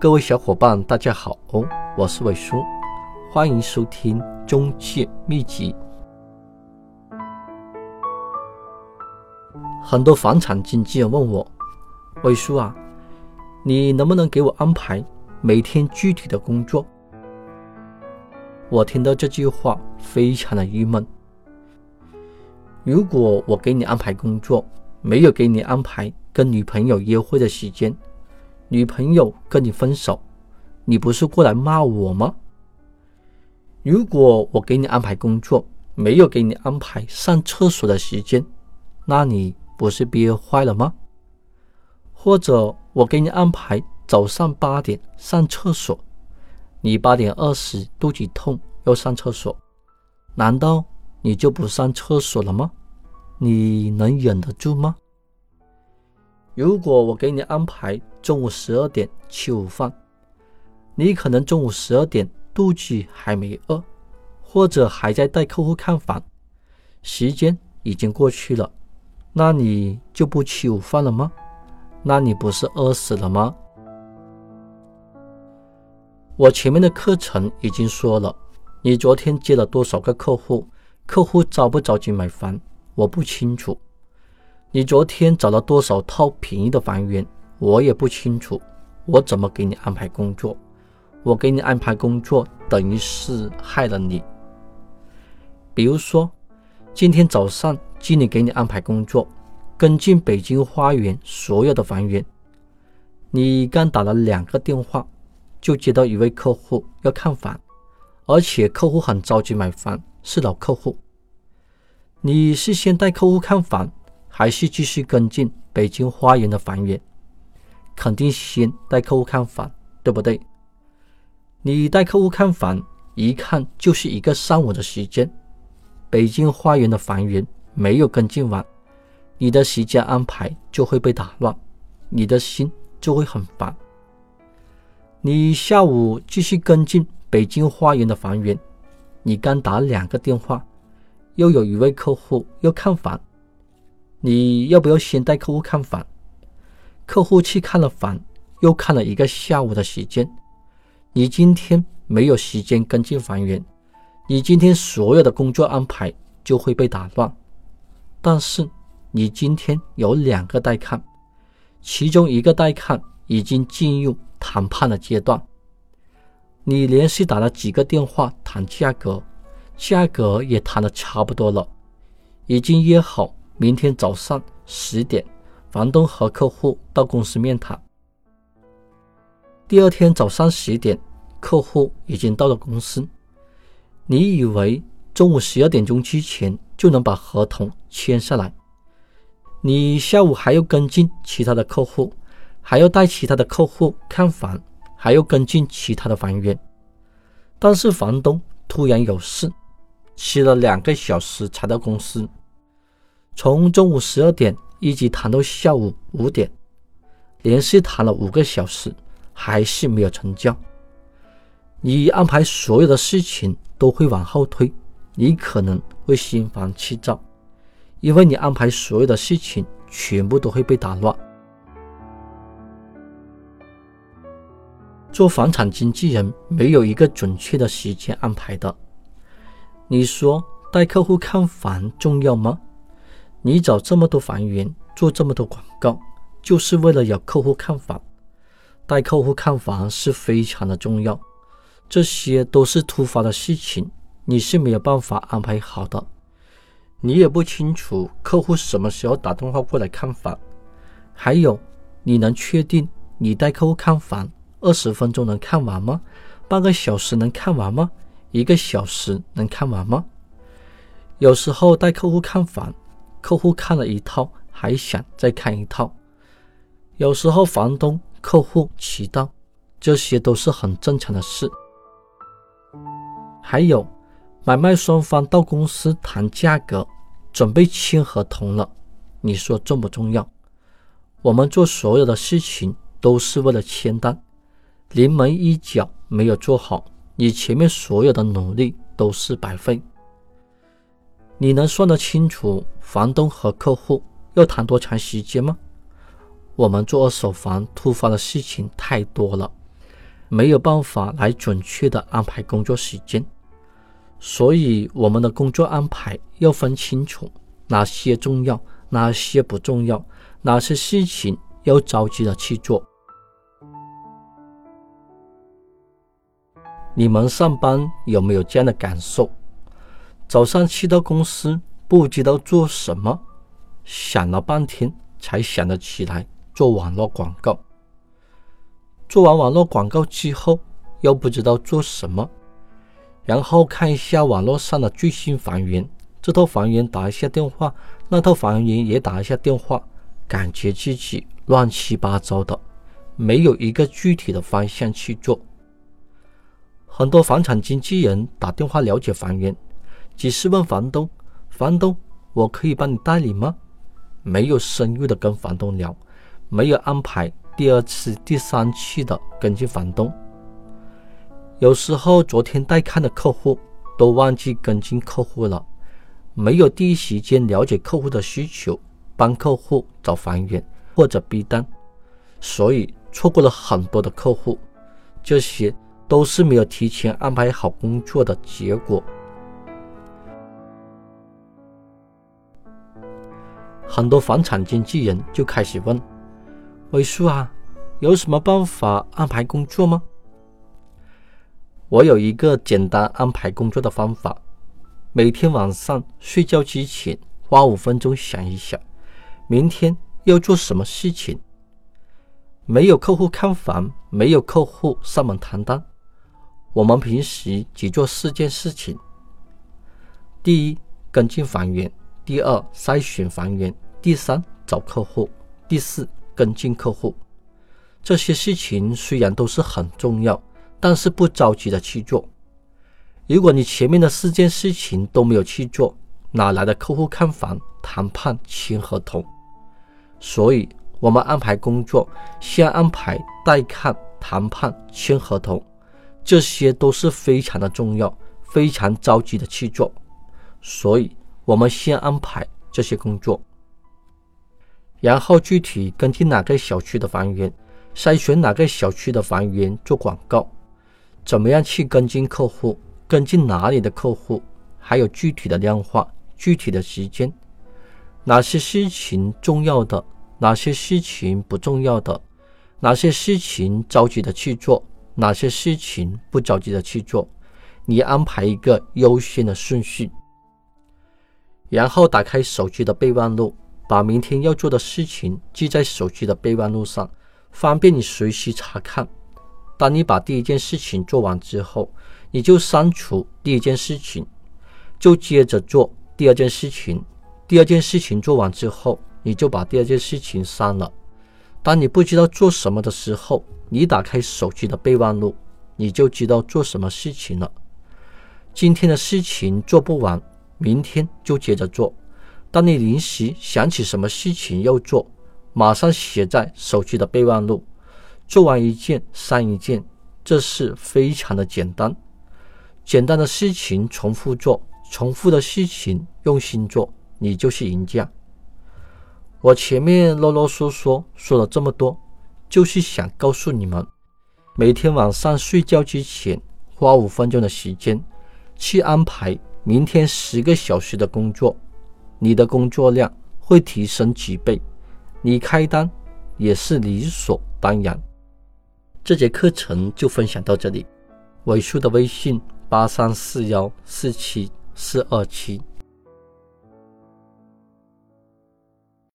各位小伙伴，大家好，我是伟叔，欢迎收听中介秘籍。很多房产经纪人问我，伟叔啊，你能不能给我安排每天具体的工作？我听到这句话非常的郁闷。如果我给你安排工作，没有给你安排跟女朋友约会的时间，女朋友跟你分手，你不是过来骂我吗？如果我给你安排工作，没有给你安排上厕所的时间，那你不是憋坏了吗？或者我给你安排早上八点上厕所，你八点二十肚子痛要上厕所，难道？你就不上厕所了吗？你能忍得住吗？如果我给你安排中午十二点吃午饭，你可能中午十二点肚子还没饿，或者还在带客户看房，时间已经过去了，那你就不吃午饭了吗？那你不是饿死了吗？我前面的课程已经说了，你昨天接了多少个客户？客户着不着急买房，我不清楚。你昨天找了多少套便宜的房源，我也不清楚。我怎么给你安排工作？我给你安排工作，等于是害了你。比如说，今天早上经理给你安排工作，跟进北京花园所有的房源。你刚打了两个电话，就接到一位客户要看房，而且客户很着急买房。是老客户，你是先带客户看房，还是继续跟进北京花园的房源？肯定先带客户看房，对不对？你带客户看房，一看就是一个上午的时间，北京花园的房源没有跟进完，你的时间安排就会被打乱，你的心就会很烦。你下午继续跟进北京花园的房源。你刚打两个电话，又有一位客户要看房，你要不要先带客户看房？客户去看了房，又看了一个下午的时间，你今天没有时间跟进房源，你今天所有的工作安排就会被打乱。但是你今天有两个带看，其中一个带看已经进入谈判的阶段。你连续打了几个电话谈价格，价格也谈的差不多了，已经约好明天早上十点，房东和客户到公司面谈。第二天早上十点，客户已经到了公司。你以为中午十二点钟之前就能把合同签下来？你下午还要跟进其他的客户，还要带其他的客户看房。还要跟进其他的房源，但是房东突然有事，迟了两个小时才到公司。从中午十二点一直谈到下午五点，连续谈了五个小时，还是没有成交。你安排所有的事情都会往后推，你可能会心烦气躁，因为你安排所有的事情全部都会被打乱。做房产经纪人没有一个准确的时间安排的。你说带客户看房重要吗？你找这么多房源，做这么多广告，就是为了有客户看房。带客户看房是非常的重要，这些都是突发的事情，你是没有办法安排好的。你也不清楚客户什么时候打电话过来看房，还有你能确定你带客户看房？二十分钟能看完吗？半个小时能看完吗？一个小时能看完吗？有时候带客户看房，客户看了一套还想再看一套。有时候房东、客户迟到，这些都是很正常的事。还有，买卖双方到公司谈价格，准备签合同了，你说重不重要？我们做所有的事情都是为了签单。临门一脚没有做好，你前面所有的努力都是白费。你能算得清楚房东和客户要谈多长时间吗？我们做二手房突发的事情太多了，没有办法来准确的安排工作时间。所以，我们的工作安排要分清楚哪些重要，哪些不重要，哪些事情要着急的去做。你们上班有没有这样的感受？早上去到公司，不知道做什么，想了半天才想得起来做网络广告。做完网络广告之后，又不知道做什么，然后看一下网络上的最新房源，这套房源打一下电话，那套房源也打一下电话，感觉自己乱七八糟的，没有一个具体的方向去做。很多房产经纪人打电话了解房源，只是问房东：“房东，我可以帮你代理吗？”没有深入的跟房东聊，没有安排第二次、第三次的跟进房东。有时候昨天带看的客户都忘记跟进客户了，没有第一时间了解客户的需求，帮客户找房源或者逼单，所以错过了很多的客户。这些。都是没有提前安排好工作的结果。很多房产经纪人就开始问：“伟叔啊，有什么办法安排工作吗？”我有一个简单安排工作的方法：每天晚上睡觉之前花五分钟想一想，明天要做什么事情。没有客户看房，没有客户上门谈单。我们平时只做四件事情：第一，跟进房源；第二，筛选房源；第三，找客户；第四，跟进客户。这些事情虽然都是很重要，但是不着急的去做。如果你前面的四件事情都没有去做，哪来的客户看房、谈判、签合同？所以，我们安排工作，先安排带看、谈判、签合同。这些都是非常的重要，非常着急的去做，所以我们先安排这些工作，然后具体跟进哪个小区的房源，筛选哪个小区的房源做广告，怎么样去跟进客户，跟进哪里的客户，还有具体的量化、具体的时间，哪些事情重要的，哪些事情不重要的，哪些事情着急的去做。哪些事情不着急的去做？你安排一个优先的顺序，然后打开手机的备忘录，把明天要做的事情记在手机的备忘录上，方便你随时查看。当你把第一件事情做完之后，你就删除第一件事情，就接着做第二件事情。第二件事情做完之后，你就把第二件事情删了。当你不知道做什么的时候，你打开手机的备忘录，你就知道做什么事情了。今天的事情做不完，明天就接着做。当你临时想起什么事情要做，马上写在手机的备忘录。做完一件删一件，这是非常的简单。简单的事情重复做，重复的事情用心做，你就是赢家。我前面啰啰嗦嗦说了这么多。就是想告诉你们，每天晚上睡觉之前花五分钟的时间去安排明天十个小时的工作，你的工作量会提升几倍，你开单也是理所当然。这节课程就分享到这里，尾数的微信八三四幺四七四二七。